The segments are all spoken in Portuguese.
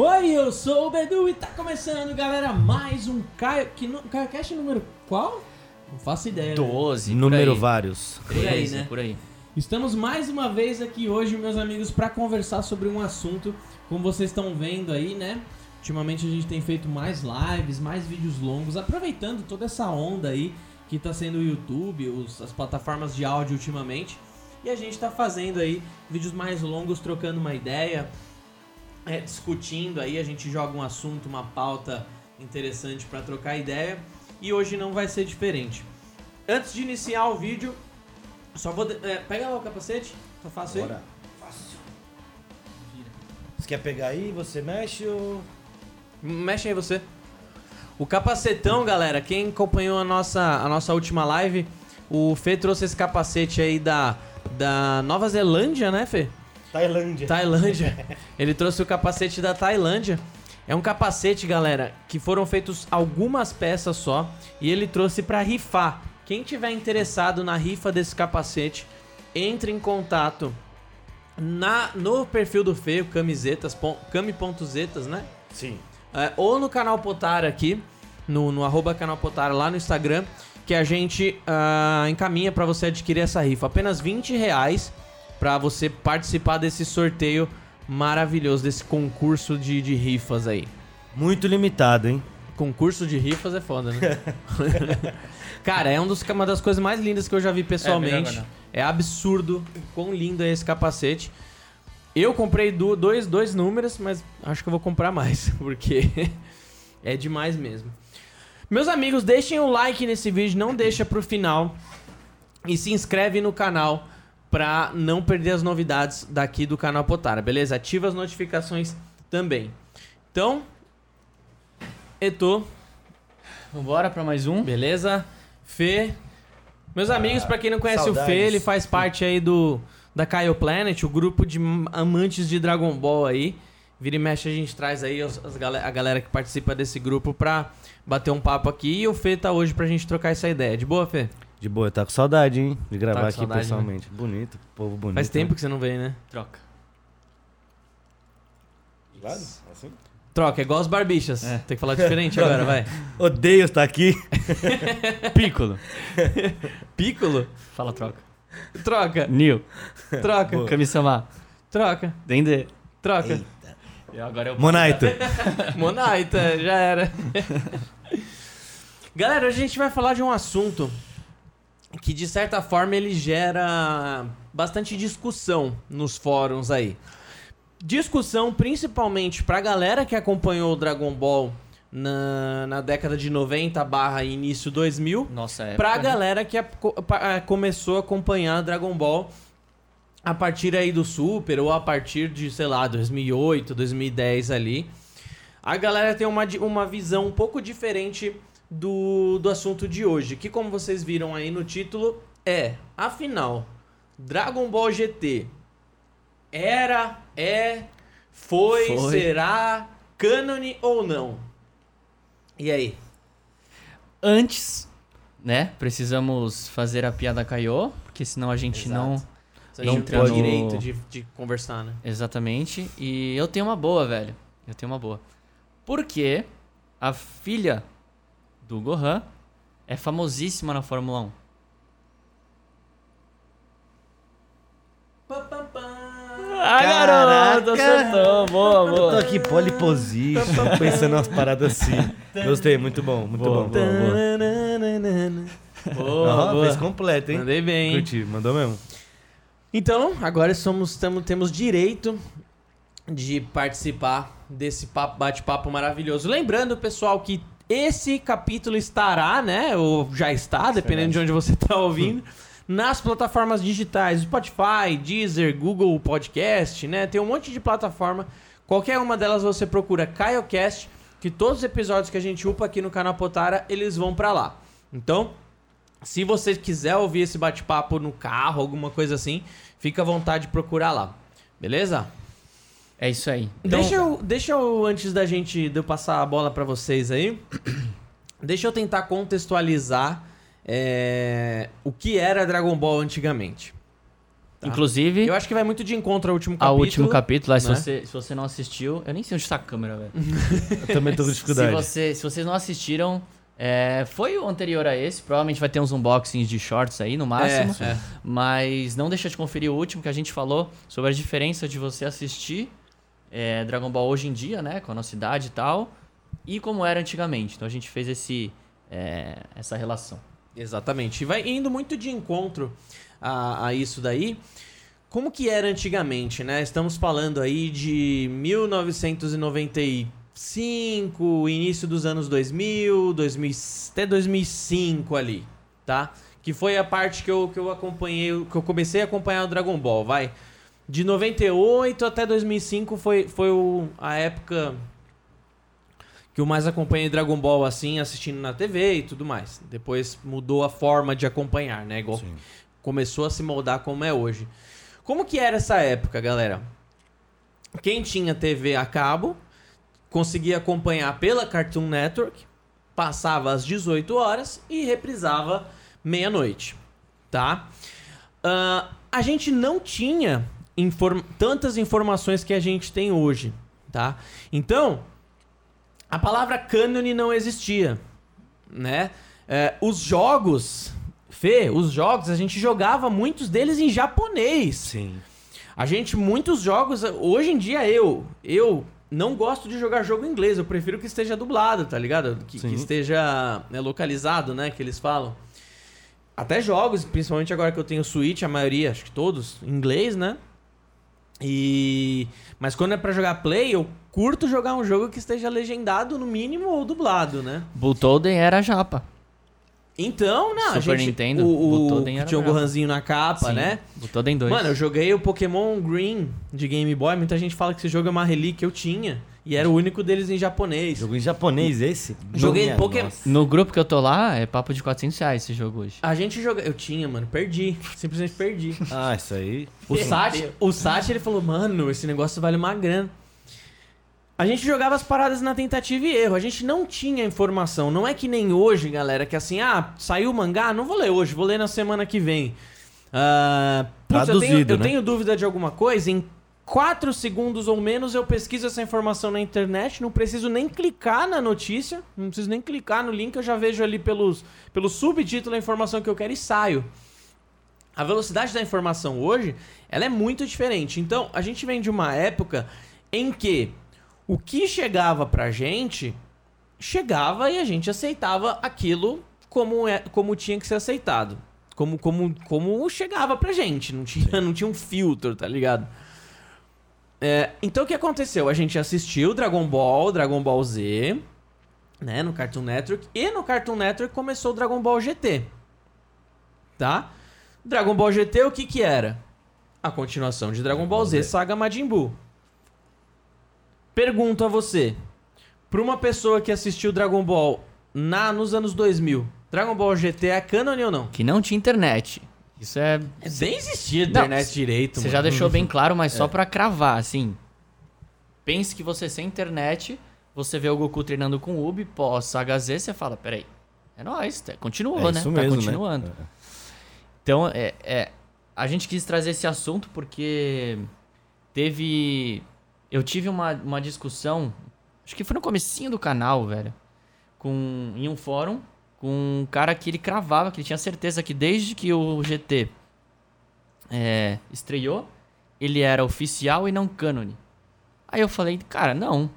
Oi, eu sou o Bedu e tá começando, galera, mais um Caio... Que no... CaioCast número qual? Não faço ideia. né? 12, Número por aí. vários. Por aí, 13, né? Por aí. Estamos mais uma vez aqui hoje, meus amigos, para conversar sobre um assunto, como vocês estão vendo aí, né? Ultimamente a gente tem feito mais lives, mais vídeos longos, aproveitando toda essa onda aí que tá sendo o YouTube, os- as plataformas de áudio ultimamente. E a gente tá fazendo aí vídeos mais longos, trocando uma ideia, é, discutindo aí, a gente joga um assunto, uma pauta interessante para trocar ideia. E hoje não vai ser diferente. Antes de iniciar o vídeo, só vou. de- é, pega lá o capacete, tá fácil aí? Bora. Você quer pegar aí? Você mexe ou. Mexe aí você. O capacetão, galera, quem acompanhou a nossa, a nossa última live, o Fê trouxe esse capacete aí da, da Nova Zelândia, né, Fê? Tailândia. Tailândia. Ele trouxe o capacete da Tailândia. É um capacete, galera, que foram feitos algumas peças só e ele trouxe pra rifar. Quem tiver interessado na rifa desse capacete, entre em contato na no perfil do Fê, o camisetas, cami.zetas, né? Sim. É, ou no canal Potara aqui, no, no arroba canal Potara lá no Instagram, que a gente ah, encaminha pra você adquirir essa rifa. Apenas 20 reais pra você participar desse sorteio maravilhoso, desse concurso de, de rifas aí. Muito limitado, hein? Concurso de rifas é foda, né? Cara, é um dos, uma das coisas mais lindas que eu já vi pessoalmente. melhor É, absurdo o quão lindo é esse capacete. Eu comprei du- dois, dois números, mas acho que eu vou comprar mais, porque é demais mesmo. Meus amigos, deixem o like nesse vídeo, não deixa pro final. E se inscreve no canal pra não perder as novidades daqui do canal Potara, beleza? Ativa as notificações também. Então, Eto, Vambora pra mais um. Beleza? Fê. Meus amigos, pra quem não conhece o Fê, saudades. ele faz parte aí do da Kaio Planet, o grupo de amantes de Dragon Ball aí. Vira e mexe a gente traz aí as gal- a galera que participa desse grupo pra bater um papo aqui. E o Fê tá hoje pra gente trocar essa ideia. De boa, Fê? De boa, tá com saudade, hein? De gravar Tá aqui saudade, pessoalmente. Bonito, povo bonito. Faz tempo que você não vem, né? Troca. De lado? Assim? Troca, é igual os barbichas. É. Tem que falar diferente agora, vai. Odeio estar aqui. Piccolo. Piccolo? Fala troca. Troca, Nil. troca. Kami-sama. troca, Dende. troca. E agora eu Monaito. Monaita, já era. Galera, hoje a gente vai falar de um assunto que de certa forma ele gera bastante discussão nos fóruns aí. Discussão principalmente pra galera que acompanhou o Dragon Ball na, na década de 90 barra início 2000 Nossa, é. pra galera que a- a- começou a acompanhar Dragon Ball a partir aí do Super ou a partir de, sei lá, 2008, 2010 ali. A galera tem uma, uma visão um pouco diferente do, do assunto de hoje, que como vocês viram aí no título, é, afinal, Dragon Ball GT era, é, foi, Foi. será, cânone ou não? E aí? Antes, né? Precisamos fazer a piada Kaiô, porque senão a gente Exato. não. A Não gente tem o pode- direito de, de conversar, né? Exatamente. E eu tenho uma boa, velho. Eu tenho uma boa. Porque a filha do Gohan é famosíssima na Fórmula 1. Ah, garoto, acertou. Boa, Eu tô boa. aqui poliposition, pensando umas paradas assim. Gostei, muito bom, muito Boa, bom. boa, Boa, Aham, boa. fez completo, hein? Mandei bem. hein? Curti, mandou mesmo. Então, agora somos, tamo, temos direito de participar desse papo- bate-papo maravilhoso. Lembrando, pessoal, que esse capítulo estará, né? Ou já está, dependendo de onde você está ouvindo. Nas plataformas digitais, Spotify, Deezer, Google Podcast, né? Tem um monte de plataforma. Qualquer uma delas você procura KaioCast, que todos os episódios que a gente upa aqui no canal Potara, eles vão pra lá. Então, se você quiser ouvir esse bate-papo no carro, alguma coisa assim, fica à vontade de procurar lá. Beleza? É isso aí. Então, deixa, eu, deixa eu, antes da gente, de eu passar a bola pra vocês aí, deixa eu tentar contextualizar é, o que era Dragon Ball antigamente. Tá. Inclusive, Eu acho que vai muito de encontro ao último ao capítulo. último capítulo, lá, se, né? você, se você não assistiu, eu nem sei onde tá a câmera, velho. Eu também tô com Se, dificuldade. você, se vocês não assistiram, é, foi o anterior a esse. Provavelmente vai ter uns unboxings de shorts aí no máximo. É, é. Mas não deixa de conferir o último que a gente falou sobre a diferença de você assistir é, Dragon Ball hoje em dia, né? Com a nossa idade e tal. E como era antigamente. Então a gente fez esse, é, essa relação. Exatamente. E vai indo muito de encontro a, a isso daí. Como que era antigamente, né? Estamos falando aí de 1995, início dos anos 2000, 2000 até 2005 ali, tá? Que foi a parte que eu, que eu acompanhei, que eu comecei a acompanhar o Dragon Ball, vai. De 98 até 2005 foi, foi o- a época que eu mais acompanhei Dragon Ball assim, assistindo na TV e tudo mais. Depois mudou a forma de acompanhar, né? Igual Sim. começou a se moldar como é hoje. Como que era essa época, galera? Quem tinha TV a cabo conseguia acompanhar pela Cartoon Network, passava às 18 horas e reprisava meia-noite, tá? Ah, a gente não tinha inform- tantas informações que a gente tem hoje, tá? Então, a palavra cânone não existia, né? É, os jogos, Fê, os jogos, a gente jogava muitos deles em japonês. Sim. A gente, muitos jogos, hoje em dia eu, eu não gosto de jogar jogo em inglês, eu prefiro que esteja dublado, tá ligado? Que, que esteja né, localizado, né, que eles falam. Até jogos, principalmente agora que eu tenho Switch, a maioria, acho que todos, em inglês, né? E... Mas quando é pra jogar Play, eu curto jogar um jogo que esteja legendado no mínimo ou dublado, né? Butoden era japa. Então, não, a Super gente... Nintendo, o, o, que tinha o. Gohanzinho na capa, Sim, né? Butoden 2. Mano, eu joguei o Pokémon Green de Game Boy. Muita gente fala que esse jogo é uma relíquia. Eu tinha. E era o único deles em japonês. Jogo em japonês esse? Joguei Pokémon- nossa. No grupo que eu tô lá, é papo de 400 reais esse jogo hoje. A gente joga. Eu tinha, mano. Perdi. Simplesmente perdi. Ah, isso aí. O Sati, o Sati, ele falou, mano, esse negócio vale uma grana. A gente jogava as paradas na tentativa e erro. A gente não tinha informação. Não é que nem hoje, galera, que assim, ah, saiu o mangá, não vou ler hoje, vou ler na semana que vem. Ah, putz, eu, tenho, Traduzido, eu né? tenho dúvida de alguma coisa, em 4 segundos ou menos eu pesquiso essa informação na internet, não preciso nem clicar na notícia, não preciso nem clicar no link, eu já vejo ali pelos, pelo subtítulo a informação que eu quero e saio. A velocidade da informação hoje, ela é muito diferente. Então, a gente vem de uma época em que o que chegava pra gente, chegava e a gente aceitava aquilo como, é, como tinha que ser aceitado. Como, como, como chegava pra gente. Não tinha, não tinha um filtro, tá ligado? É, então, o que aconteceu? A gente assistiu Dragon Ball, Dragon Ball Z, né, no Cartoon Network. E no Cartoon Network começou o Dragon Ball GT. Tá? Dragon Ball GT, o que que era? A continuação de Dragon Ball Z, Saga Majin Buu. Pergunto a você. Pra uma pessoa que assistiu Dragon Ball na, nos anos 2000, Dragon Ball GT é canon ou não? Que não tinha internet. Isso é. Nem existia Não, internet direito, Você mano. já deixou bem claro, mas só pra cravar, assim. Pense que você sem internet, você vê o Goku treinando com o Ubi, pós Saga Z, você fala, peraí, é nóis, tá- continuou, É né? isso tá mesmo, continuando. né? Então, é, é, a gente quis trazer esse assunto porque teve... Eu tive uma, uma discussão, acho que foi no comecinho do canal, velho, com, em um fórum, com um cara que ele cravava, que ele tinha certeza que desde que o GT é, estreou, ele era oficial e não cânone. Aí eu falei, cara, não.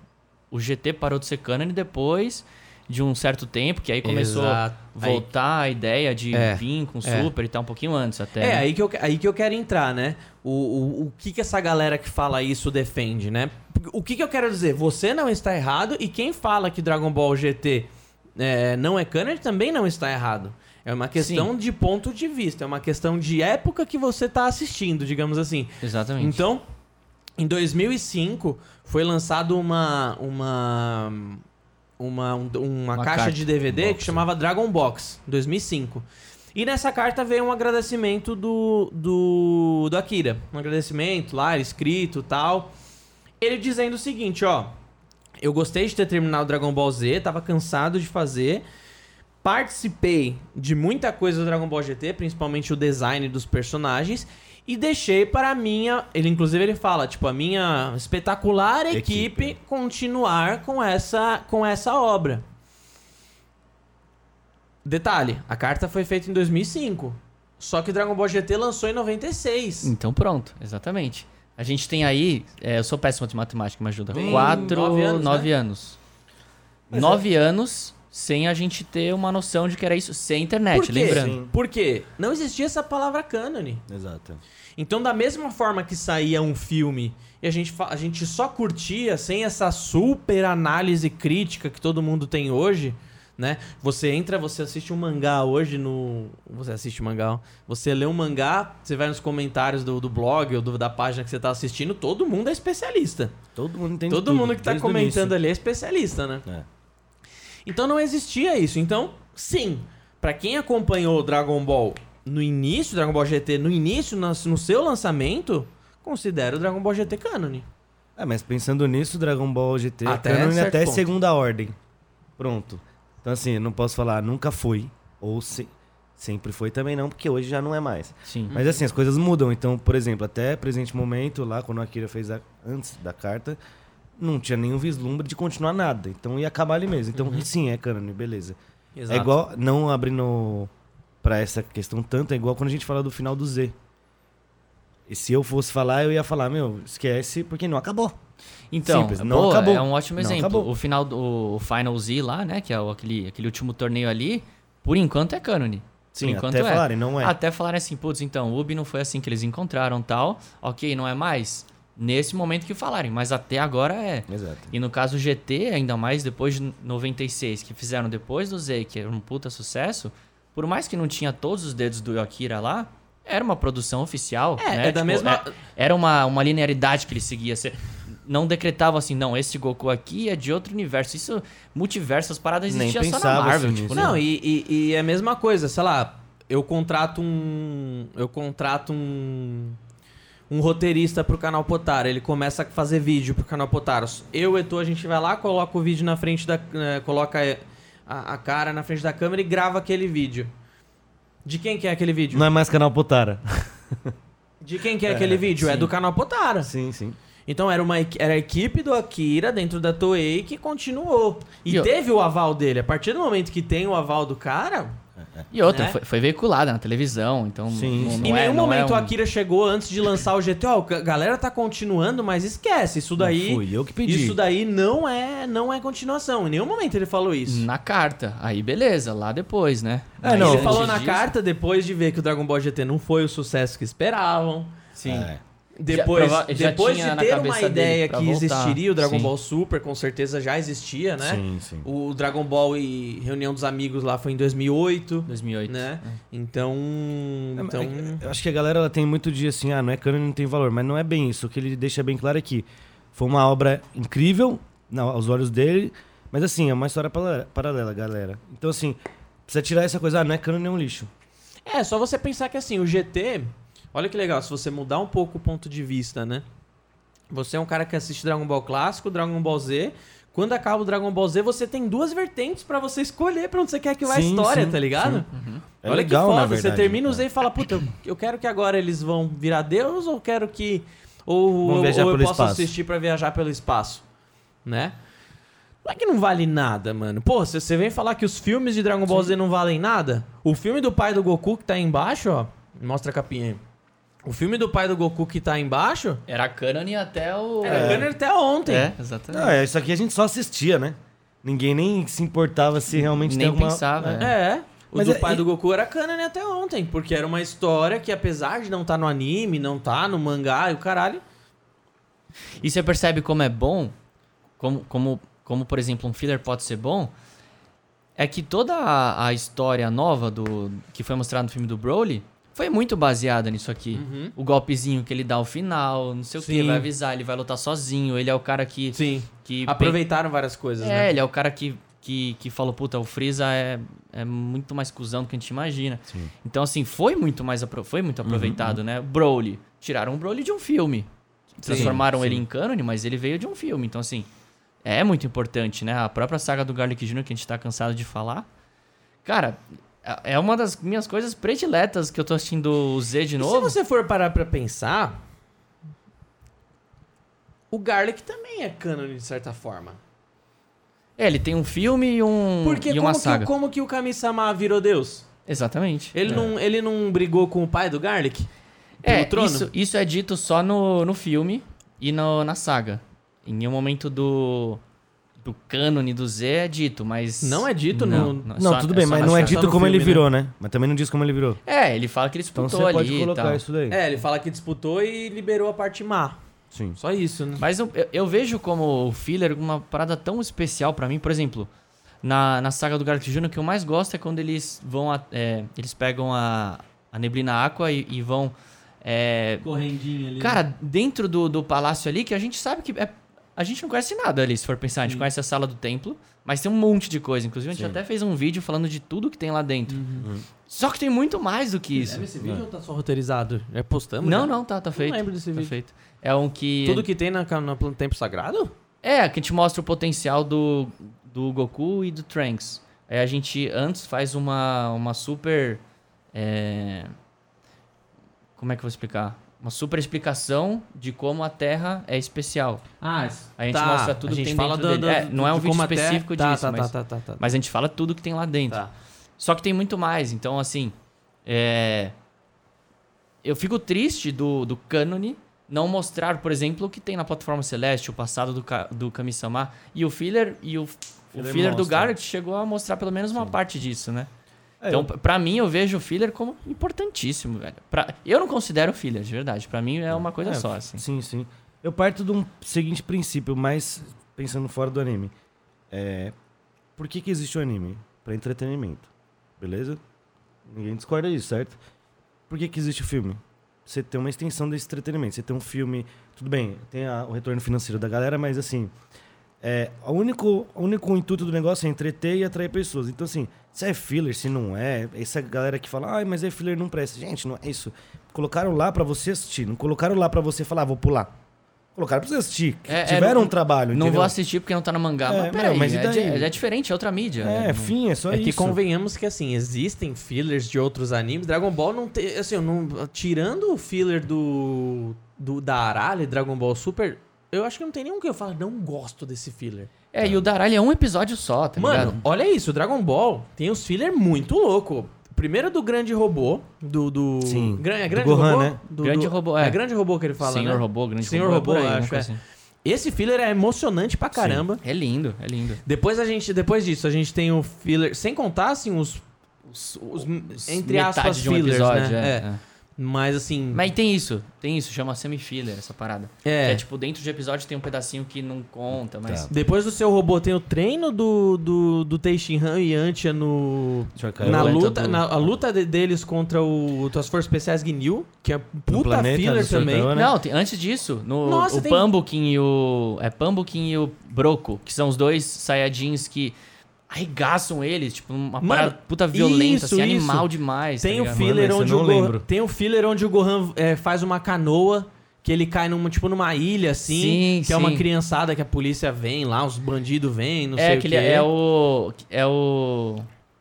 O GT parou de ser cânone depois de um certo tempo, que aí começou Exato. a voltar a ideia de É, vir com é. Super e tal, um pouquinho antes até. É, né? aí que, eu, aí que eu quero entrar, né? O, o, o que, que essa galera que fala isso defende, né? O que, que eu quero dizer? Você não está errado e quem fala que Dragon Ball GT é, não é canon também não está errado. É uma questão de ponto de vista, é uma questão de época que você está assistindo, digamos assim. Exatamente. Então, em 2005 foi lançado uma uma uma, um- uma, Uma caixa carta. de DVD Box, que chamava Dragon Box 2005. E nessa carta veio um agradecimento do, do, do Akira. Um agradecimento lá, escrito tal. Ele dizendo o seguinte, ó. Eu gostei de ter terminado Dragon Ball Z, tava cansado de fazer. participei de muita coisa do Dragon Ball GT, principalmente o design dos personagens, e deixei para a minha, ele inclusive ele fala, tipo, a minha espetacular equipe, Equipe. continuar com essa com essa obra. Detalhe, a carta foi feita em 2005. Só que Dragon Ball GT lançou em 96. Então pronto, exatamente. A gente tem aí, é, eu sou péssimo de matemática, me ajuda. Tem Quatro, nove anos, nove né? anos. Mas nove anos sem a gente ter uma noção de que era isso, sem internet, Por quê? lembrando. Sim. Por quê? Não existia essa palavra cânone. Exato. Então, da mesma forma que saía um filme e a gente, a gente só curtia sem essa super análise crítica que todo mundo tem hoje, né? Você entra, você assiste um mangá hoje no. Você assiste um mangá. Você lê um mangá, você vai nos comentários do, do blog ou do- da página que você tá assistindo, todo mundo é especialista. Todo mundo entende todo tudo, mundo que tá comentando ali é especialista, né? É. Então não existia isso. Então, sim, pra quem acompanhou o Dragon Ball no início, Dragon Ball GT, no início, no seu lançamento, considera o Dragon Ball GT cânone. É, mas pensando nisso, Dragon Ball GT Até canon certo até ponto. segunda ordem. Pronto. Então assim, eu não posso falar nunca foi, ou se- sempre foi também não, porque hoje já não é mais. Sim. Mas assim, as coisas mudam. Então, por exemplo, até presente momento, lá quando a Akira fez a, antes da carta, não tinha nenhum vislumbre de continuar nada. Então ia acabar ali mesmo. Então, sim, é canon, beleza. É igual, não abrindo pra essa questão tanto, é igual quando a gente fala do final do Z. E se eu fosse falar, eu ia falar, meu, esquece, porque não acabou. Então, Simples, não pô, acabou. é um ótimo Não exemplo. acabou. O final do o Final Z lá, né, que é o- aquele, aquele último torneio ali, por enquanto é cânone. Sim, por enquanto até é. falarem, não é. Até falarem assim, putz, então, o Ubi não foi assim que eles encontraram tal, ok, não é mais. Nesse momento que falarem, mas até agora é. Exato. E no caso GT, ainda mais depois de 96, que fizeram depois do Z, que era um puta sucesso, por mais que não tinha todos os dedos do Akira lá, era uma produção oficial. É, né? é da mesma- é- era uma, uma linearidade que ele seguia. Você não decretava assim, não, esse Goku aqui é de outro universo. Isso, multiverso, as paradas Nem existiam só na Marvel. assim tipo. Não, e, e, e é a mesma coisa, sei lá, eu contrato um. Eu contrato um. Um roteirista pro canal Potaro. Ele começa a fazer vídeo pro canal Potaro. Eu, Eto, a gente vai lá, coloca o vídeo na frente da. eh, coloca a, a cara na frente da câmera e grava aquele vídeo. De quem que é aquele vídeo? Não é mais canal Potara. De quem que é, aquele vídeo? É sim. do canal Potara. sim, sim. Então era, uma, era a equipe do Akira dentro da Toei que continuou. E, E eu- teve o aval dele. A partir do momento que tem o aval do cara, E outra, Né? foi, foi veiculada na televisão, então Sim, não, sim. não em é, nenhum é momento um- o Akira chegou antes de lançar o GT. Ó, a galera tá continuando, mas esquece. Isso daí. Não fui eu que pedi. Isso daí não é, não é continuação. Em nenhum momento ele falou isso. Na carta. Aí beleza, lá depois, né? É, não, ele falou na disso- carta depois de ver que o Dragon Ball GT não foi o sucesso que esperavam. Sim. É. Depois, prova- já depois tinha de na ter uma ideia que voltar. existiria o Dragon Sim. Ball Super, com certeza já existia, né? Sim, sim. O Dragon Ball e Reunião dos Amigos lá foi em 2008, 2008. né? Então, É, então Eu acho que a galera ela tem muito dia assim, ah, não é canon, não tem valor. Mas não é bem isso. O que ele deixa bem claro é que foi uma obra incrível não, aos olhos dele, mas assim, é uma história paralela, galera. Então, assim, precisa tirar essa coisa, ah, não é canon, é um lixo. É, só você pensar que assim, o GT. Olha que legal, se você mudar um pouco o ponto de vista, né? Você é um cara que assiste Dragon Ball clássico, Dragon Ball Z. Quando acaba o Dragon Ball Z, você tem duas vertentes pra você escolher pra onde você quer que vá a Sim, história, sim, tá ligado? É Olha legal, que foda, você verdade, termina o. Z e fala, puta, eu, quero que agora eles vão virar Deus ou quero que. Ou, ou eu posso espaço. assistir pra viajar pelo espaço, né? Não é que não vale nada, mano. Pô, se você vem falar que os filmes de Dragon Ball Z não valem nada, o filme do pai do Goku que tá aí embaixo, ó. Mostra a capinha aí. O filme do pai do Goku que tá aí embaixo Era canon até o... era Gunner até ontem. É, exatamente. Não, é, isso aqui a gente só assistia, né? Ninguém nem se importava se realmente Nem tem alguma... pensava, É. É. O Mas do é- pai e- do Goku era canon até ontem, porque era uma história que, apesar de não estar no anime, não tá no mangá e o caralho. E você percebe como é bom, como, como, como por exemplo um filler pode ser bom, é que toda a, a história nova do que foi mostrada no filme do Broly foi muito baseada nisso aqui. Uhum. O golpezinho que ele dá ao final, não sei o que, Sim. vai avisar, ele vai lutar sozinho, ele é o cara que... Sim. que Aproveitaram várias coisas, É, né? ele é o cara que, que, que falou, puta, o Freeza é, é muito mais cuzão do que a gente imagina. Sim. Então, assim, foi muito mais apro- foi muito aproveitado, né? Broly. Tiraram o Broly de um filme. Transformaram sim. ele em cânone, mas ele veio de um filme. Então, assim, é muito importante, né? A própria saga do Garlic Jr., que a gente tá cansado de falar. Cara, é uma das minhas coisas prediletas que eu tô assistindo o Z de E novo. se você for parar pra pensar, o Garlic também é cânone de certa forma. É, ele tem um filme e, um, Porque e uma como, saga. que, como que o Kami-sama virou Deus? Exatamente. Ele, não, ele não brigou com o pai do Garlic? É, isso, isso é dito só no, no filme e no, na saga. Em nenhum momento do, do cânone do Z é dito, mas... Não é dito não, no- é Não, só- tudo é bem, só mas não é dito no como ele filme, né? virou, né? Mas também não diz como ele virou. É, ele fala que ele Então disputou você pode ali e colocar tal. isso daí. É, ele fala que disputou e liberou a parte má. Sim. Só isso, né? Mas eu, eu- eu vejo como o filler uma parada tão especial pra mim. Por exemplo, na, na saga do Garlic Jr., o que eu mais gosto é quando eles vão. a- é, eles pegam a, a neblina aqua e, e vão. é, Correndinho ali. cara, dentro do, do palácio ali, que a gente sabe que. é- a gente não conhece nada ali, se for pensar. A gente conhece a sala do templo, mas tem um monte de coisa. Inclusive, a gente Sim. até fez um vídeo falando de tudo que tem lá dentro. Uhum. Só que tem muito mais do que isso. Leva esse vídeo ou tá só roteirizado? Já postamos? Não, já? não, tá, tá feito. lembro desse tá vídeo. feito. É um que. Tudo que tem na, na Plano Tempo Sagrado? É, que a gente mostra o potencial do, do Goku e do Trunks. Aí a gente antes faz uma, uma super. é, Como é que eu vou explicar? Uma super explicação de como a Terra é especial. Ah, A gente mostra tudo a que gente tem fala dentro do, do- É, não é um de vídeo a Terra- específico tá, disso, tá, mas- Tá, tá, tá, tá. Mas a gente fala tudo que tem lá dentro. Tá. Só que tem muito mais. Então, assim. É... Eu fico triste do, do cânone não mostrar, por exemplo, o que tem na plataforma Celeste, o passado do, do Kami-sama. E o filler, e o, o Filler filler do. Garrett chegou a mostrar pelo menos uma parte disso, né? É, então, eu- p- pra mim, eu vejo o filler como importantíssimo, velho. Pra... Eu não considero filler, de verdade. Pra mim é uma coisa É, só, assim. Sim, sim. Eu parto de um seguinte princípio, mas pensando fora do anime. É, por que, que existe o anime? Pra entretenimento. Beleza? Ninguém discorda disso, certo? Por que, que existe o filme? Você tem uma extensão desse entretenimento. Você tem um filme. Tudo bem, tem a- o retorno financeiro da galera, mas assim. É, o, único, o único intuito do negócio é entreter e atrair pessoas. Então, assim, se é filler, se não é, essa galera que fala, ai, mas é filler, não presta. Gente, não é isso. Colocaram lá pra você assistir, não colocaram lá pra você falar, ah, vou pular. Colocaram pra você assistir. É, é, Tiveram não- um trabalho, Não entendeu? vou assistir porque não tá no mangá. É, mas peraí, mas é, é diferente, é outra mídia. né? É, fim, é só É isso. que convenhamos que, assim, existem fillers de outros animes. Dragon Ball não tem. Assim, não, tirando o filler do, do. da Aralha e Dragon Ball Super, eu acho que não tem nenhum que eu falo, não gosto desse filler. É, e o Daralho é um episódio só, tá Mano, ligado? olha isso, o Dragon Ball tem os filler muito louco. Primeiro do grande robô, do. do Sim, Gran- é do grande Gohan, robô? né? Do- Grande do- robô, é. É grande robô que ele fala, Senhor né? Robô, grande Senhor robô. Robô, é por aí, acho, uma coisa é. assim. Esse filler é emocionante pra caramba. É lindo, é lindo. Depois a gente, depois disso, a gente tem o filler, sem contar assim os, os, os- entre Metade aspas de um fillers, episódio, né? é, É. é. Mas assim, Mas tem isso, tem isso, chama semi-filler essa parada. é. Que é tipo, dentro de episódio tem um pedacinho que não conta, mas... Tá. Depois do seu robô tem o treino do do, do Teixeira e Antia no na luta, do- na, a luta de- deles contra o as forças especiais Ginyu, que é puta planeta filler também. Né? Não, tem- antes disso, no, Nossa, o tem- Pambukin e o... É Pambukin e o Broco, que são os dois Saiyajins que arregaçam eles, tipo, uma Mano, parada puta violenta, isso, assim, isso. animal demais. Tem tá o filler Mano, onde eu o Gohan, lembro. tem o filler onde o Gohan é, faz uma canoa que ele cai numa tipo numa ilha assim, Sim, que é uma sim. criançada que a polícia vem lá, os bandidos vêm, não É, sei o quê. é o... É o...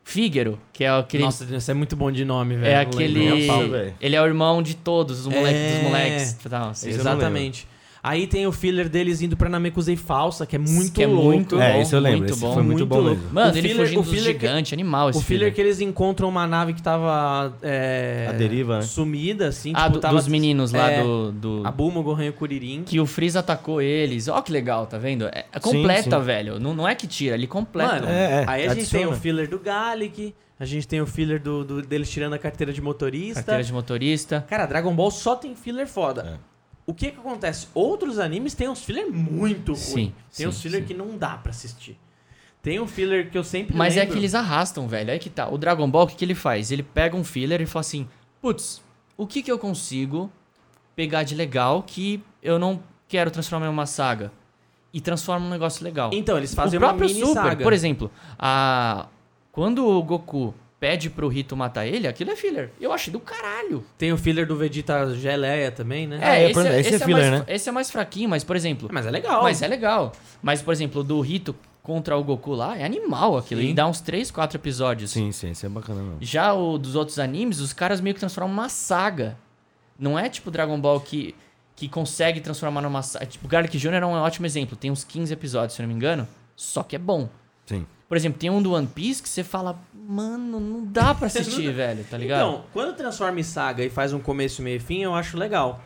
Fígaro, que é aquele... Nossa, isso é muito bom de nome, velho. é lembro nem aquele... velho. ele é o irmão de todos os moleques. É. Dos moleques tal, assim. Esse eu não Exatamente. Aí tem o filler deles indo pra Namekusei falsa, que é muito Que é louco. muito É, bom, esse eu lembro. muito esse bom, foi muito, muito bom mesmo. Mano, O ele filler- fugindo o filler que- gigantes, animal esse O filler que eles encontram uma nave que tava é, A deriva, né? sumida, assim, Ah, tipo, do- tava dos meninos lá é, do... do- A Bulma, o Gohan e o Kuririn. Que o Freeza atacou eles. Ó que legal, tá vendo? É, é completa, sim. velho. Não, não é que tira, ele completa. Mano, É, é, aí a gente tem o filler do Gallic, a gente tem o filler do, do- deles tirando a carteira de motorista. Carteira de motorista. Cara, Dragon Ball só tem filler foda. É. O que que acontece? Outros animes têm uns filler muito Sim, ruins. Tem sim, uns filler sim. que não dá pra assistir. Tem um filler que eu sempre Mas é lembro. que eles arrastam, velho. Aí que tá. O Dragon Ball, o que, que ele faz? Ele pega um filler e fala assim: Putz, o que, que eu consigo pegar de legal que eu não quero transformar em uma saga? E transforma num negócio legal. Então, eles fazem o uma próprio mini Super, saga. por exemplo, a... quando o Goku pede pro Rito matar ele, aquilo é filler. Eu achei do caralho. Tem o filler do Vegeta Geleia também, né? Ah, é, por- esse é filler, mais, né? esse é mais fraquinho, mas, por exemplo... Mas é legal. Mas é legal. Mas, por exemplo, o do Rito contra o Goku lá é animal aquilo. Sim. E dá uns 3, 4 episódios. Sim, sim, isso é bacana não. Já o dos outros animes, os caras meio que transformam uma saga. Não é tipo Dragon Ball que, que consegue transformar numa saga. Tipo, Garlic Jr. é um ótimo exemplo. Tem uns 15 episódios, se eu não me engano. Só que é bom. Sim. Por exemplo, tem um do One Piece que você fala, mano, não dá pra assistir, velho, tá ligado? Então, quando transforma em saga e faz um começo, meio e fim, eu acho legal.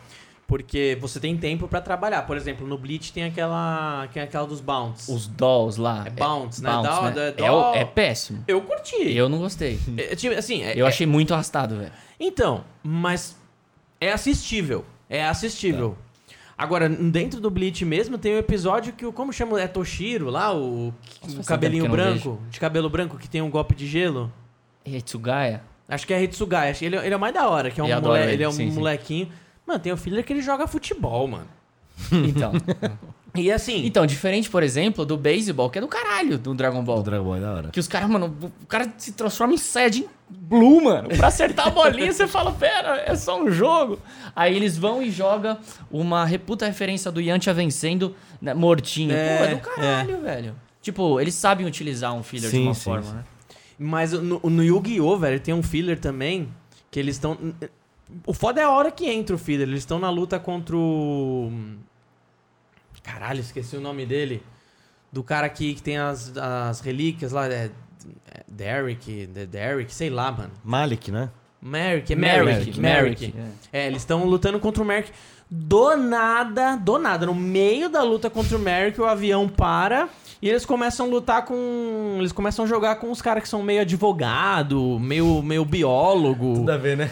Porque você tem tempo pra trabalhar. Por exemplo, no Bleach tem aquela, tem aquela dos Bounts. Os dolls lá. É Bounce, né? Bounce, Dó- né? dó- É, o- é péssimo. Eu curti. Eu não gostei. É, tipo, assim, é- Eu é- achei muito arrastado, velho. Então, mas é assistível. É assistível. Agora, dentro do Bleach mesmo, tem um episódio que o. Como chama? É Toshiro lá? O, Nossa, o cabelinho branco. De cabelo branco que tem um golpe de gelo. E Tsugaya? Acho que é Hitsugai. Acho que ele, ele é o mais da hora, que é um, mole- ele, ele é um sim, sim. molequinho. Mano, tem o filler que ele joga futebol, mano. Então. E assim. então, diferente, por exemplo, do beisebol, que é do caralho do Dragon Ball. O Dragon Ball é da hora. Que os caras, mano, o cara se transforma em Saiyajin Blue, mano. Pra acertar a bolinha, você fala, pera, é só um jogo. Aí eles vão e jogam uma reputa referência do Yantia vencendo né, mortinho. É, Pô, é do caralho, velho. Tipo, eles sabem utilizar um filler de Sim, uma sim, forma, sim. né? Mas no, no Yu-Gi-Oh, velho, tem um filler também que eles estão. O foda é a hora que entra o filler. Eles estão na luta contra o. Caralho, esqueci o nome dele. Do cara que, que tem as, as relíquias lá. É, é Derek, The Derek, sei lá, mano. Malik, né? Merrick, é Merrick. Merrick. É, eles estão lutando contra o Merrick. Do nada, do nada, no meio da luta contra o Merrick, o avião para e eles começam a lutar com. Eles começam a jogar com os caras que são meio advogado, meio, meio biólogo. a ver, né?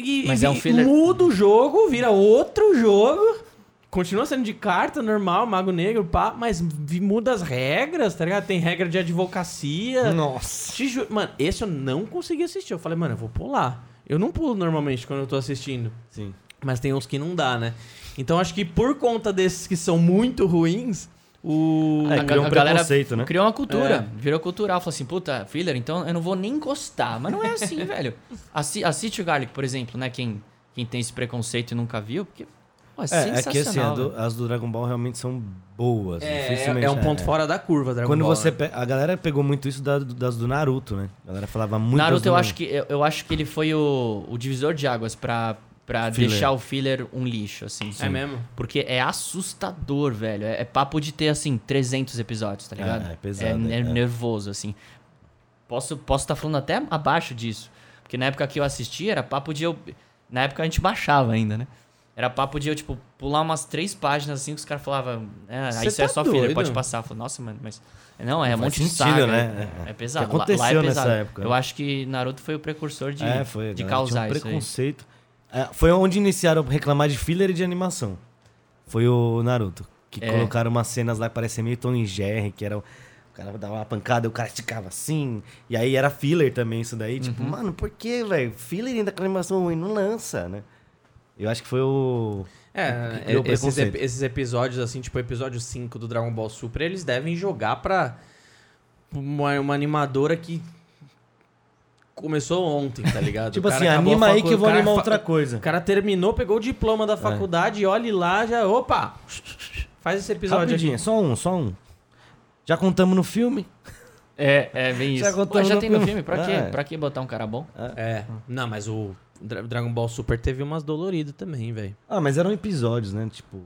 E, Mas e- é um filler- muda o jogo, vira outro jogo. Continua sendo de carta normal, Mago Negro, pá, mas vi- muda as regras, tá ligado? Tem regra de advocacia. Nossa. Te ju- Mano, esse eu não consegui assistir. Eu falei, mano, eu vou pular. Eu não pulo normalmente quando eu tô assistindo. Sim. Mas tem uns que não dá, né? Então acho que por conta desses que são muito ruins, o. É, A- criou um a galera preconceito, né? Criou uma cultura, É. virou cultural. Falou assim, puta, filler, então eu não vou nem encostar. Mas não é assim, velho. Assi assiste o Garlic, por exemplo, né? Quem, quem tem esse preconceito e nunca viu, porque pô, é, É, é que assim, a do- as do Dragon Ball realmente são boas. É, é um ponto fora da curva, Dragon Quando Ball, você né? pe- A galera pegou muito isso da- das do Naruto, né? A galera falava muito das Naruto, do eu acho, que, eu, eu acho que ele foi o, o divisor de águas pra, pra Filler. deixar o filler um lixo, assim. É mesmo? Porque é assustador, velho. É, é papo de ter, assim, 300 episódios, tá ligado? É, é pesado, É, é. nervoso, assim. Posso estar posso tá falando até abaixo disso. Porque na época que eu assisti, era papo de eu... Na época a gente baixava ainda, né? Era papo de eu, tipo, pular umas três páginas, assim, que os caras falavam... É, Cê isso é tá só filler, doido? pode passar. Eu falei, nossa, mano, mas... Não, é um Faz monte de sentido, saga. né? É, É, é pesado. que aconteceu lá, é nessa pesado. época, Eu né? acho que Naruto foi o precursor de, É, foi. de causar um isso aí. preconceito. É, foi onde iniciaram a reclamar de filler e de animação. Foi o Naruto. Que É. colocaram umas cenas lá que parecia meio Tom e Jerry, que era o o cara dava uma pancada e o cara esticava assim. E aí era filler também isso daí. Tipo, Uhum. mano, por que, velho? Filler ainda com animação ruim não lança, né? Eu acho que foi o... É, criou esses, preconceito. ep- esses episódios, assim, tipo o episódio 5 do Dragon Ball Super, eles devem jogar pra uma, uma animadora que começou ontem, tá ligado? Tipo O cara assim, anima aí que eu vou animar outra coisa. O cara terminou, pegou o diploma É. da faculdade, olha lá, já. Opa! Faz esse episódio Rapidinho, aqui. só um, só um. Já contamos no filme? É, é bem Já isso. contamos Pô, já no tem no filme. Pra quê? É. Pra que botar um cara bom? É. Não, mas o Dra- Dragon Ball Super teve umas doloridas também, velho. Ah, mas eram episódios, né? Tipo,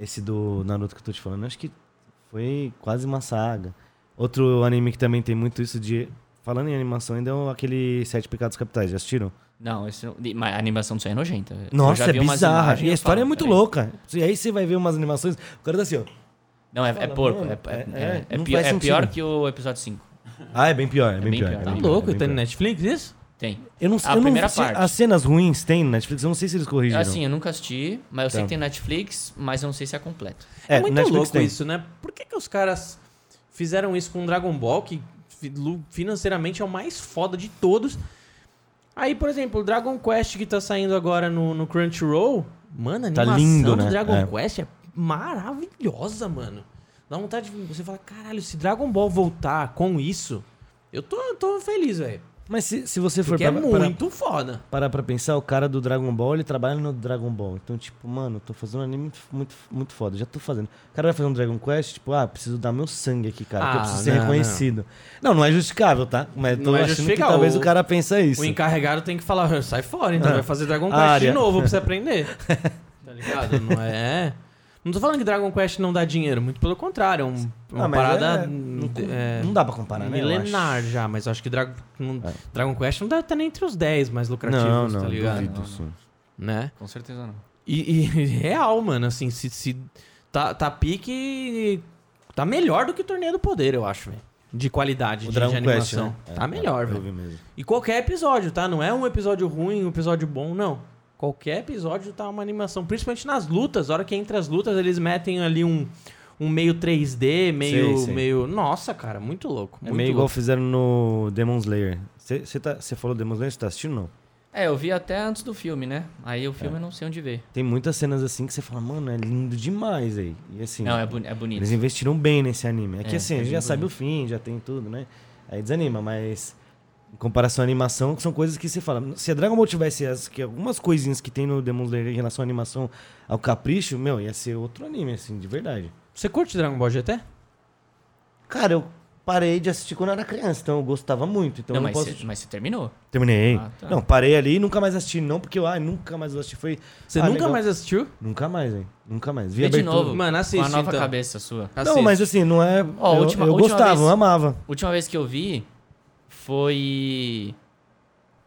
esse do Naruto que eu tô te falando, acho que foi quase uma saga. Outro anime que também tem muito isso de. Falando em animação, ainda é aquele Sete Pecados Capitais, já assistiram? Não, esse, não- mas a animação disso aí é nojenta. Eu Nossa, já é bizarra. E a história falo, é muito peraí. louca. E aí você vai ver umas animações, o cara tá assim, ó. Não, é, é Fala, porco. É, é, é- é, é, não pior, é pior que o episódio 5. Ah, é bem pior, é, bem, bem pior. pior. é Tá Tá louco? é Tá no. Netflix isso? Tem. Eu não, A eu não primeira sei- parte. As cenas ruins tem no Netflix, eu não sei se eles corrigiram. Assim, eu nunca assisti, mas eu sei Tá. que tem Netflix, mas eu não sei se é completo. É, É, muito Netflix louco tem. isso, né? Por que, que os caras fizeram isso com Dragon Ball, que financeiramente é o mais foda de todos? Aí, por exemplo, o Dragon Quest que tá saindo agora no, no Crunchyroll, mano, a Tá animação lindo, do né? Dragon É. Quest é maravilhosa, mano. Dá vontade de você falar, caralho, se Dragon Ball voltar com isso, eu tô, tô feliz, velho. Mas se, se você for Porque é parar- parar- muito foda. parar pra pensar, o cara do Dragon Ball, ele trabalha no Dragon Ball. Então, tipo, mano, tô fazendo um anime muito, muito, muito foda. Já tô fazendo. O cara vai fazer um Dragon Quest, tipo, ah, preciso dar meu sangue aqui, cara. porque eu Ah, preciso ser não, reconhecido. Não. não, é justificável, tá? Mas tô Não é achando que talvez O- o cara pensa isso. O encarregado tem que falar, sai fora, então Ah. vai fazer Dragon Quest Área. de novo pra você aprender. tá ligado? Não é. Não tô falando que Dragon Quest não dá dinheiro, muito pelo contrário, é um- uma Ah, parada é- não, é, não dá pra comparar, né? milenar já, mas acho que Dragon, não- É. Dragon Quest não deve estar nem entre os 10 mais lucrativos, Não, não, tá ligado? duvido, Não, sim. Né? Com certeza não. E, e real, mano, assim, se, se tá, tá pique. Tá melhor do que o Torneio do Poder, eu acho, velho. De qualidade, O de, Dragon de Quest, animação. né? É, tá melhor, eu velho. E qualquer episódio, tá? Não é um episódio ruim, um episódio bom, não. Qualquer episódio tá uma animação. Principalmente nas lutas. A hora que entra as lutas, eles metem ali um, um meio 3D, meio. Sei, sei. meio. Nossa, cara, muito louco. É muito meio igual louco. fizeram no Demon Slayer. Você tá, cê falou Demon Slayer, você tá assistindo não? É, eu vi até antes do filme, né? Aí o filme eu não sei onde ver. Tem muitas cenas assim que você fala, mano, é lindo demais aí. E assim, Não, é, boni- é bonito. eles investiram bem nesse anime. É que É, assim, é a gente já sabe o fim, já tem tudo, né? Aí desanima, mas em comparação à animação, são coisas que você fala. Se a Dragon Ball tivesse as, que algumas coisinhas que tem no Demon Slayer em relação à animação, ao capricho, meu, ia ser outro anime, assim, de verdade. Você curte Dragon Ball GT? Cara, eu parei de assistir quando eu era criança, então eu gostava muito. Então não, eu não mas, posso. você, mas você terminou. Terminei. Ah, tá. Não, parei ali e nunca mais assisti. Não porque eu, ah, nunca mais vou assistir. Foi. Você ah, nunca legal. mais assistiu? Nunca mais, hein? Nunca mais. Vi de novo. Mano, assiste, Com a nova então. cabeça sua. Não, mas assim, não é. Ó, eu última- eu última gostava, vez- eu amava. Última vez que eu vi foi.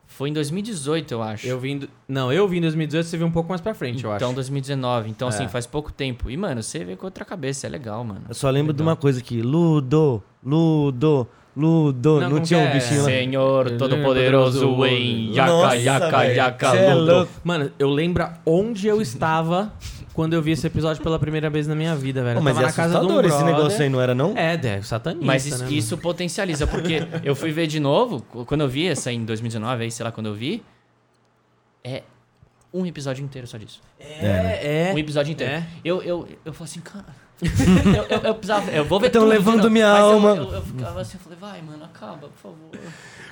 Foi em 2018, eu acho. Eu vim. do- Não, eu vim em 2018, você viu um pouco mais pra frente, eu então, acho. 2019. Então, É. assim, faz pouco tempo. E, mano, você vê com outra cabeça. É legal, mano. Eu só lembro de Legal. uma coisa aqui. Ludo, Ludo, Ludo. Não, Não, como tinha que um é? bichinho lá. Senhor Todo-Poderoso em Yaka, Nossa, Yaka, velho, Yaka, é Ludo. louco. Mano, eu lembro onde eu estava quando eu vi esse episódio pela primeira vez na minha vida, velho. Mas tava é na casa de um esse negócio aí, não era não? É, é satanista, Mas isso, né, isso potencializa, porque eu fui ver de novo, quando eu vi essa em 2019, aí, sei lá, quando eu vi, é um episódio inteiro só disso. É, é. Um episódio inteiro. É. Eu, eu, eu falei assim, cara. eu, eu, eu precisava. Eu vou ver Tão tudo de levando minha Mas eu- alma. Eu, eu, ficava assim, eu falei, vai, mano, acaba, por favor.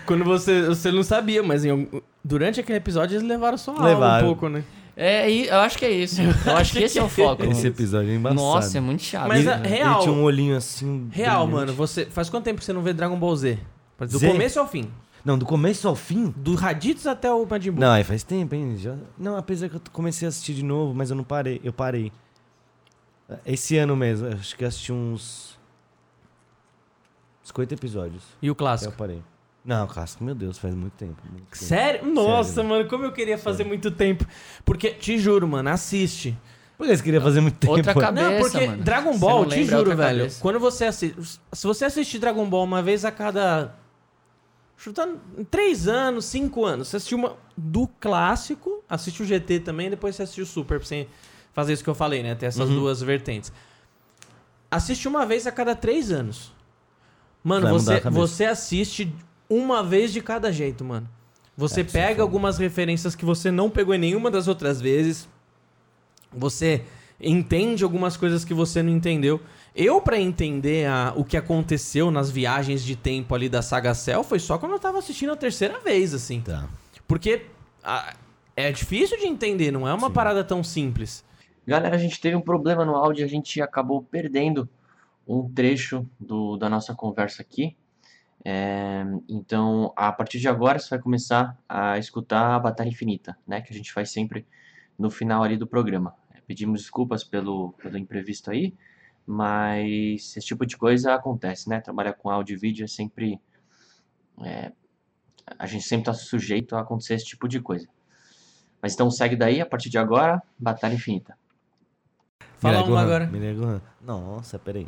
Quando você, você não sabia, mas em durante aquele episódio eles levaram sua alma Levaram. um pouco, né? É, e eu acho que é isso. Eu acho que esse é o foco. Esse episódio é embaçado. Nossa, é muito chato. Mas né? a- real. Ele tinha um olhinho assim. Real, brilhante. mano, você. Faz quanto tempo que você não vê Dragon Ball Z? Do Z? começo ao fim. Não, do começo ao fim? Do Raditz até o Majin Buu. Não, aí faz tempo, hein? Já... Não, apesar que eu comecei a assistir de novo, mas eu não parei. Eu parei. Esse ano mesmo, acho que eu assisti uns. 50 episódios. E o Aí eu clássico? parei. Não, clássico, meu Deus, faz muito tempo. muito tempo. Sério? Nossa, Sério. mano, como eu queria fazer muito tempo. Porque, te juro, mano, assiste. Por que você queria fazer muito tempo? Outra cabeça, não, porque mano. Dragon Ball, não te lembra juro, outra velho. cabeça. Quando você assiste. Se você assistir Dragon Ball uma vez a cada. Chutando. Três anos, cinco anos. Você assistiu uma do clássico, assiste o GT também, depois você assiste o Super, pra você fazer isso que eu falei, né? Ter essas Uhum. duas vertentes. Assiste uma vez a cada três anos. Mano, Vai você, você assiste uma vez de cada jeito, mano. Você É, pega algumas referências que você não pegou em nenhuma das outras vezes. Você entende algumas coisas que você não entendeu. Eu, pra entender a- o que aconteceu nas viagens de tempo ali da saga Cell, foi só quando eu tava assistindo a terceira vez, assim. Tá. Porque ah, é difícil de entender, não é uma Sim. parada tão simples. Galera, a gente teve um problema no áudio, a gente acabou perdendo um trecho do, da nossa conversa aqui. É, então, a partir de agora, você vai começar a escutar a Batalha Infinita, né? Que a gente faz sempre no final ali do programa. Pedimos desculpas pelo, pelo imprevisto aí, mas esse tipo de coisa acontece, né? Trabalhar com áudio e vídeo é sempre. é, a gente sempre está sujeito a acontecer esse tipo de coisa. Mas então segue daí, a partir de agora, Batalha Infinita. Fala uma agora. Nossa, peraí.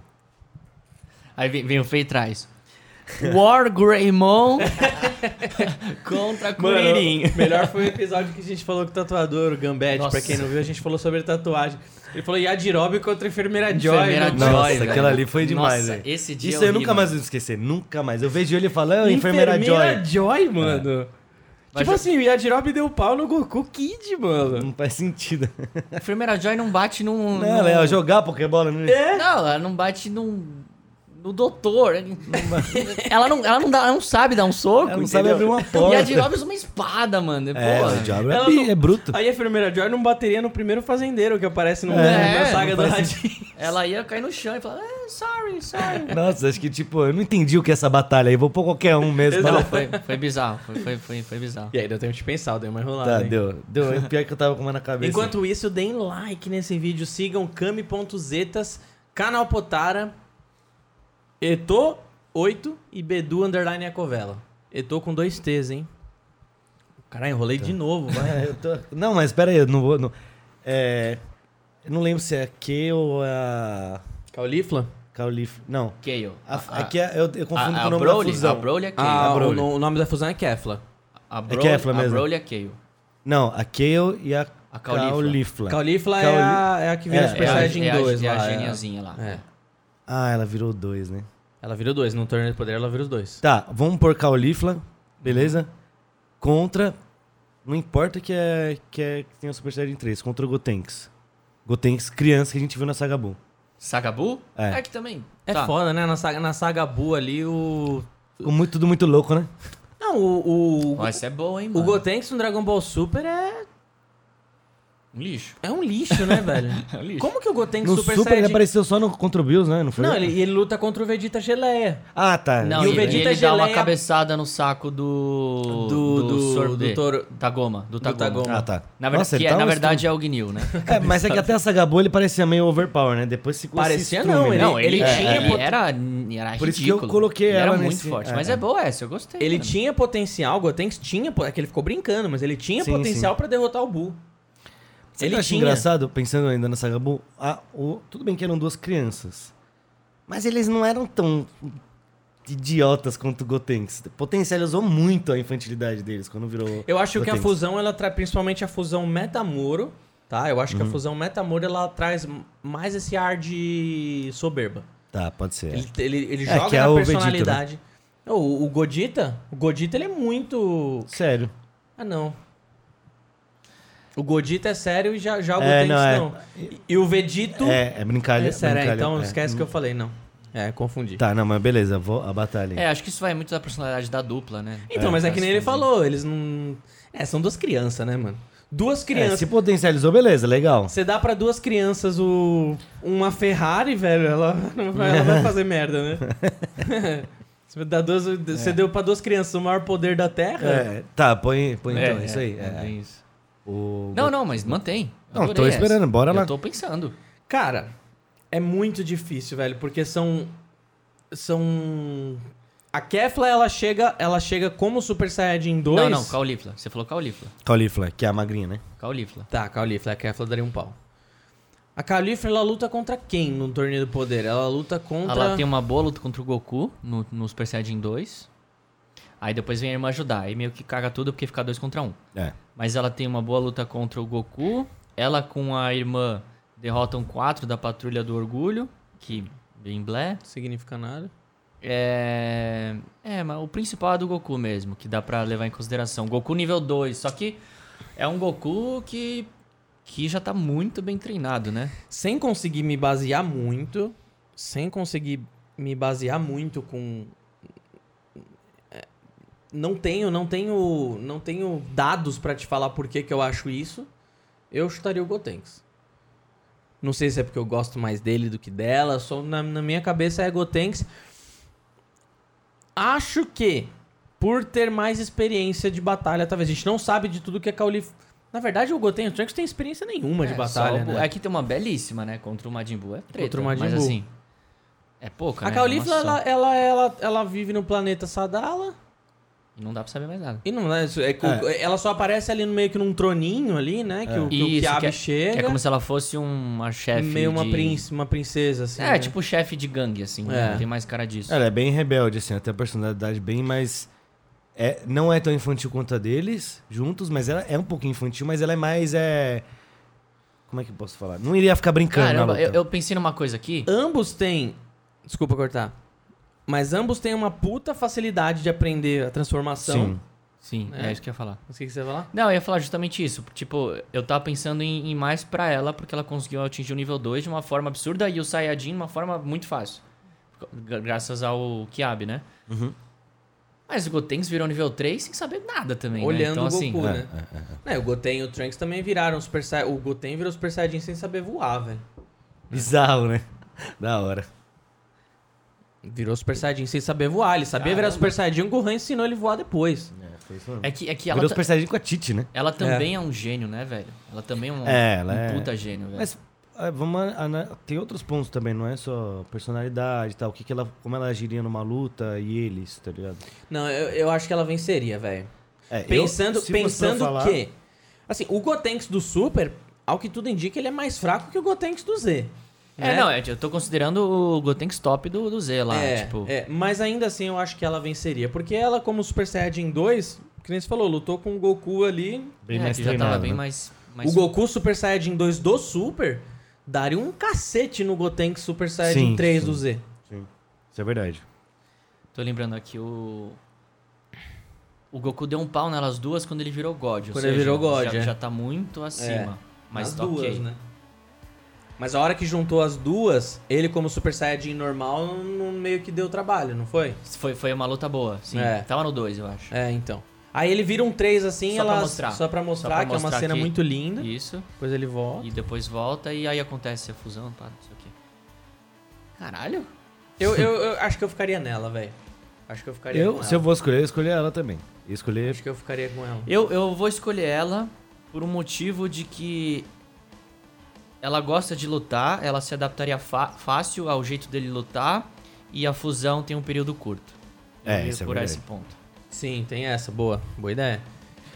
Aí vem, vem o Fei atrás. War Greymon contra Kuririn. melhor foi o episódio que a gente falou com o tatuador, o Gambete. Nossa. Pra quem não viu, a gente falou sobre tatuagem. Ele falou Yadirobe contra a enfermeira Joy. Enfermeira Joy, Nossa, velho. aquela ali foi demais, Nossa, velho. esse dia Isso eu eu ri, nunca mais vou esquecer. Nunca mais. Eu vejo ele falando, enfermeira, Joy. Joy, mano. Mas tipo eu- assim, o Yadirobe deu pau no Goku Kid, mano. Não faz sentido. A enfermeira Joy não bate num... Não, ela ia jogar Pokébola. Não... É? Não, ela não bate num... no doutor. ela, não, ela, não dá, ela não sabe dar um soco. Ela não sabe entendeu? abrir uma porta. E a Job usa uma espada, mano. É, Porra. o diabo é, não- é bruto. Aí a enfermeira Joy não bateria no primeiro fazendeiro que aparece no, É, na saga do Radinho. Ela ia cair no chão e falar, eh, sorry, sorry. Nossa, acho que, tipo, eu não entendi o que é essa batalha aí. Vou pôr qualquer um mesmo. Não, foi, foi bizarro. Foi, foi, foi, foi bizarro. E aí deu tempo de pensar, deu uma enrolada. Tá, hein? deu. Deu. É pior que eu tava com uma na cabeça. Enquanto isso, deem like nesse vídeo, sigam Kami.zetas, canal Potara, Eto 8 e Bedu Underline Ecovela. Eto com dois T's, hein? Caralho, enrolei de novo, vai. É, eu tô- Não, mas pera aí, eu não vou. Não... É... Eu não lembro se é a Q ou a. Caulifla? Caulif. Não. A, aqui é, eu, eu confundo a, com o a nome Broly, da fusão. A Broly é Kale. Ah, o, Broly. no- o nome da fusão é Kefla. a Broly, Kefla a mesmo. Broly é Kale. Não, a Kale e a, A Caulifla. Caulifla. Caulifla é, a, é a que vira É, Super é a, Saiyajin é a- 2 é a lá. é. geniazinha lá. É. Ah, ela virou dois, né? Ela virou dois, no torneio de poder ela vira os dois. Tá, vamos por Caulifla, beleza? Contra. Não importa que é que, é, que tem o Super Saiyajin 3, contra o Gotenks. Gotenks, criança que a gente viu na Saga Buu. Sagabu? É. que também. É Tá. foda, né? Na saga, na saga Buu ali, o... Ficou muito, tudo muito louco, né? Não, o... o... Ó, essa é boa, hein, O mano. Gotenks no Dragon Ball Super é... Um lixo. É um lixo, né, velho? É um lixo. Como que o Gotenks No Super, Super, ele Saiyajin... apareceu só no, contra o Bills, né? Não foi? Não, ele, ele luta contra o Vegeta Geleia. Ah, tá. Não, E e, o Vegeta ele dá uma Geleia- cabeçada no saco do... Do- do- sorvete. do Toro- Tagoma. Do Tagoma. Tagoma. Ah, tá. Na, verdade, Nossa, que ele é, tá na verdade é o Gnil, né? É, mas é que até a Saga Buu ele parecia meio overpower, né? Depois esse Parecia estrume, não, né? ele- Não, ele, ele tinha... tinha Ele pot- era, era Por isso que eu coloquei Ele ela era nesse- muito forte. é, Mas é. é boa essa, eu gostei. Ele tinha potencial, o Gotenks tinha... É que ele ficou brincando, mas ele tinha potencial pra derrotar o Buu. Que Ele eu acho tinha. engraçado, pensando ainda na Saga Buu? Ah, o... Tudo bem que eram duas crianças. Mas eles não eram tão idiotas quanto o Gotenks. Potencializou muito a infantilidade deles quando virou. Eu acho que a Gotenks. fusão, ela traz principalmente a fusão Metamoro, tá? Eu acho Uhum. que a fusão Metamoro, ela traz mais esse ar de soberba. Tá, pode ser. Ele, ele, ele É, joga é na o Vegeta, personalidade. O, o Godita, o Godita, ele é muito... Sério. Ah, não. O Godita é sério e já, já o É, Gotenks não, é. não. E, e o Vegito... É, é brincalha. É sério, é, brincalha, então é. esquece que eu falei, não. É, confundi. Tá, não, mas beleza, vou a batalha. É, acho que isso vai muito da personalidade da dupla, né? Então, mas é que nem ele falou, eles não... É, são duas crianças, né, mano? Duas É, crianças. se potencializou, beleza, legal. Você dá pra duas crianças o... uma Ferrari, velho, ela, ela vai fazer merda, né? Você, dá duas, você deu pra duas crianças o maior poder da Terra. É, tá, põe, põe então, É, isso aí. é, é. isso. O... Não, não, mas mantém. Não, Adorei tô esperando, essa. bora lá. Eu tô pensando. Cara, é muito difícil, velho, porque são. São. A Kefla, ela chega, ela chega como Super Saiyajin 2. Não, não, Caulifla. Você falou Caulifla. Caulifla, que é a magrinha, né? Caulifla. Tá, Caulifla, a Kefla daria um pau. A Caulifla, ela luta contra quem no Torneio do Poder? Ela luta contra. Ela tem uma boa luta contra o Goku no, no Super Saiyajin 2. Aí depois vem a irmã ajudar. Aí meio que caga tudo porque fica dois contra um. É. Mas ela tem uma boa luta contra o Goku. Ela com a irmã derrotam quatro da Patrulha do Orgulho. Que bem blé. Significa nada. É. É, mas o principal é do Goku mesmo, que dá pra levar em consideração. Goku nível 2. Só que é um Goku que. que já tá muito bem treinado, né? Sem conseguir me basear muito. Sem conseguir me basear muito com. É, Não tenho, não tenho, não tenho dados pra te falar por que, que eu acho isso. Eu chutaria o Gotenks. Não sei se é porque eu gosto mais dele do que dela. Só na, na minha cabeça é Gotenks. Acho que por ter mais experiência de batalha, talvez a gente não sabe de tudo que é Caulif. Na verdade, o Goten e o Trunks tem experiência nenhuma de É, batalha, só né? É que tem uma belíssima, né? Contra o Majin Buu é treta. Contra o Majin mas Buu. assim. É pouca, A né? Caulifla, É ela, ela, ela, ela vive no planeta Sadala. Não dá pra saber mais nada. E não é, isso, é que o- Ela só aparece ali no meio que num troninho ali, né? Que, o, que o Isso, Kiabi que é- chega. Que é como se ela fosse uma chefe. meio uma, de... prince, uma princesa, assim. É, né? tipo chefe de gangue, assim. É. né? Tem mais cara disso. Ela é bem rebelde, assim, até a personalidade bem mais. É, não é tão infantil quanto a deles, juntos, mas ela é um pouquinho infantil, mas ela é mais. É... Como é que eu posso falar? Não iria ficar brincando na Caramba, luta. eu, eu pensei numa coisa aqui. Ambos têm. Desculpa cortar. Mas ambos têm uma puta facilidade de aprender a transformação. Sim. Sim, É. é, isso que eu ia falar. Mas O que, que você ia falar? Não, eu ia falar justamente isso. Tipo, eu tava pensando em, em mais pra ela, porque ela conseguiu atingir o nível 2 de uma forma absurda e o Saiyajin de uma forma muito fácil. gra- graças ao Kiabi, né? Uhum. Mas o Gotenks virou nível 3 sem saber nada também, né? Olhando Então, o assim, Goku, É, né? é, é. É, o Goten e o Trunks também viraram Super Saiyajin. O Goten virou Super Saiyajin sem saber voar, velho. Bizarro, né? Da hora. Virou Super Saiyajin sem saber voar. Ele sabia virar Super Saiyajin, o Gohan ensinou ele a voar depois. É, foi isso mesmo. É que, é que ela, Virou Super Saiyajin com a Titi, né? ela também é. um gênio, né, velho? Ela também é um, É, ela um é- puta gênio, velho. Mas ah, vamos tem outros pontos também, não é só personalidade e tal. O que que ela, como ela agiria numa luta e eles, tá ligado? Não, eu, eu acho que ela venceria, velho. É, eu- Pensando, pra pensando falar- que... Assim, o Gotenks do Super, ao que tudo indica, ele é mais fraco que o Gotenks do Z. É, né? não, é, eu tô considerando o Gotenks top do, do Z lá, é, tipo... é, mas ainda assim eu acho que ela venceria. Porque ela, como Super Saiyajin 2, que nem você falou, lutou com o Goku ali. Bem é, mais que já tava treinado, bem né? mais... mais O Goku Super Saiyajin 2 do Super daria um cacete no Gotenks Super Saiyajin Sim, 3 sim. do Z. Sim, isso é verdade. Tô lembrando aqui o... O Goku deu um pau nelas duas quando ele virou God. ou Quando ele seja, virou God, Já, é. já tá muito acima. Mas As tá duas, ok. né? Mas a hora que juntou as duas, ele como Super Saiyajin normal, não- meio que deu trabalho, não foi? Foi, foi uma luta boa, sim. É. Tava no 2, eu acho. É, então. Aí ele vira um 3 assim, Só pra elas, mostrar. só pra mostrar, Só pra que é uma mostrar cena que- muito linda. Isso. Depois ele volta. E depois volta e aí acontece a fusão, pá, não sei o quê. Caralho. Eu, eu, eu acho que eu ficaria nela, velho. Acho que eu ficaria com Eu, ela. se eu vou escolher, eu escolher ela também. Eu escolher. Acho que eu ficaria com ela. Eu, eu vou escolher ela por um motivo de que ela gosta de lutar, ela se adaptaria fácil ao jeito dele lutar e a fusão tem um período curto. É, isso é por verdade. esse ponto. Sim, tem essa. Boa. Boa ideia.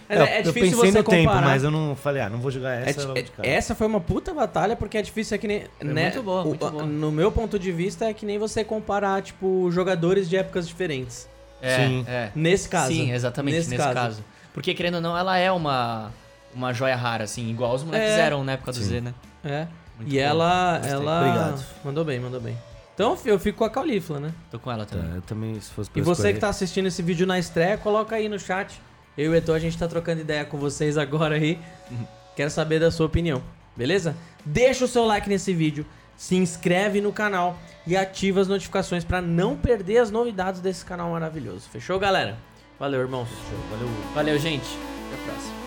É, é, é eu difícil pensei você no tempo, comparar. mas eu não falei, ah, não vou jogar É essa di- logo de cara. essa foi uma puta batalha porque é difícil é que nem. né, muito boa, o- muito boa. No meu ponto de vista é que nem você comparar, tipo, jogadores de épocas diferentes. É, Sim. é. Nesse caso. Sim, exatamente, nesse, caso. Porque, querendo ou não, ela é uma, uma joia rara, assim, igual os moleques É. eram na época do Sim. Z, né? É. Muito e bom. ela. Gostei. ela Obrigado. Mandou bem, mandou bem. Então eu fico com a Caulifla, né? Tô com ela Tá, também. eu também, se fosse pra E você escolher- que tá assistindo esse vídeo na estreia, coloca aí no chat. Eu e o Etor, a gente tá trocando ideia com vocês agora aí. Quero saber da sua opinião, beleza? Deixa o seu like nesse vídeo, se inscreve no canal e ativa as notificações pra não perder as novidades desse canal maravilhoso. Fechou, galera? Valeu, irmãos. Valeu. Valeu, gente. Até a próxima.